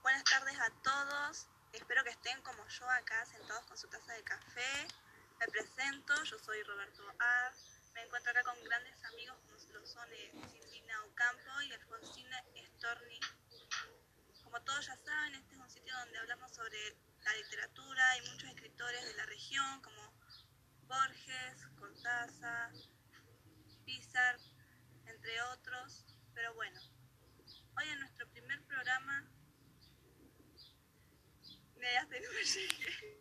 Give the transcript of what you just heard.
Buenas tardes a todos. Espero que estén como yo acá sentados con su taza de café. Me presento, yo soy Roberto A. Me encuentro acá con grandes amigos como lo son eh, Silvina Ocampo y Alfonsina Storni. Como todos ya saben, este es un sitio donde hablamos sobre la literatura y muchos escritores de la región como Borges, Cortázar, otros, pero bueno, hoy en nuestro primer programa me hace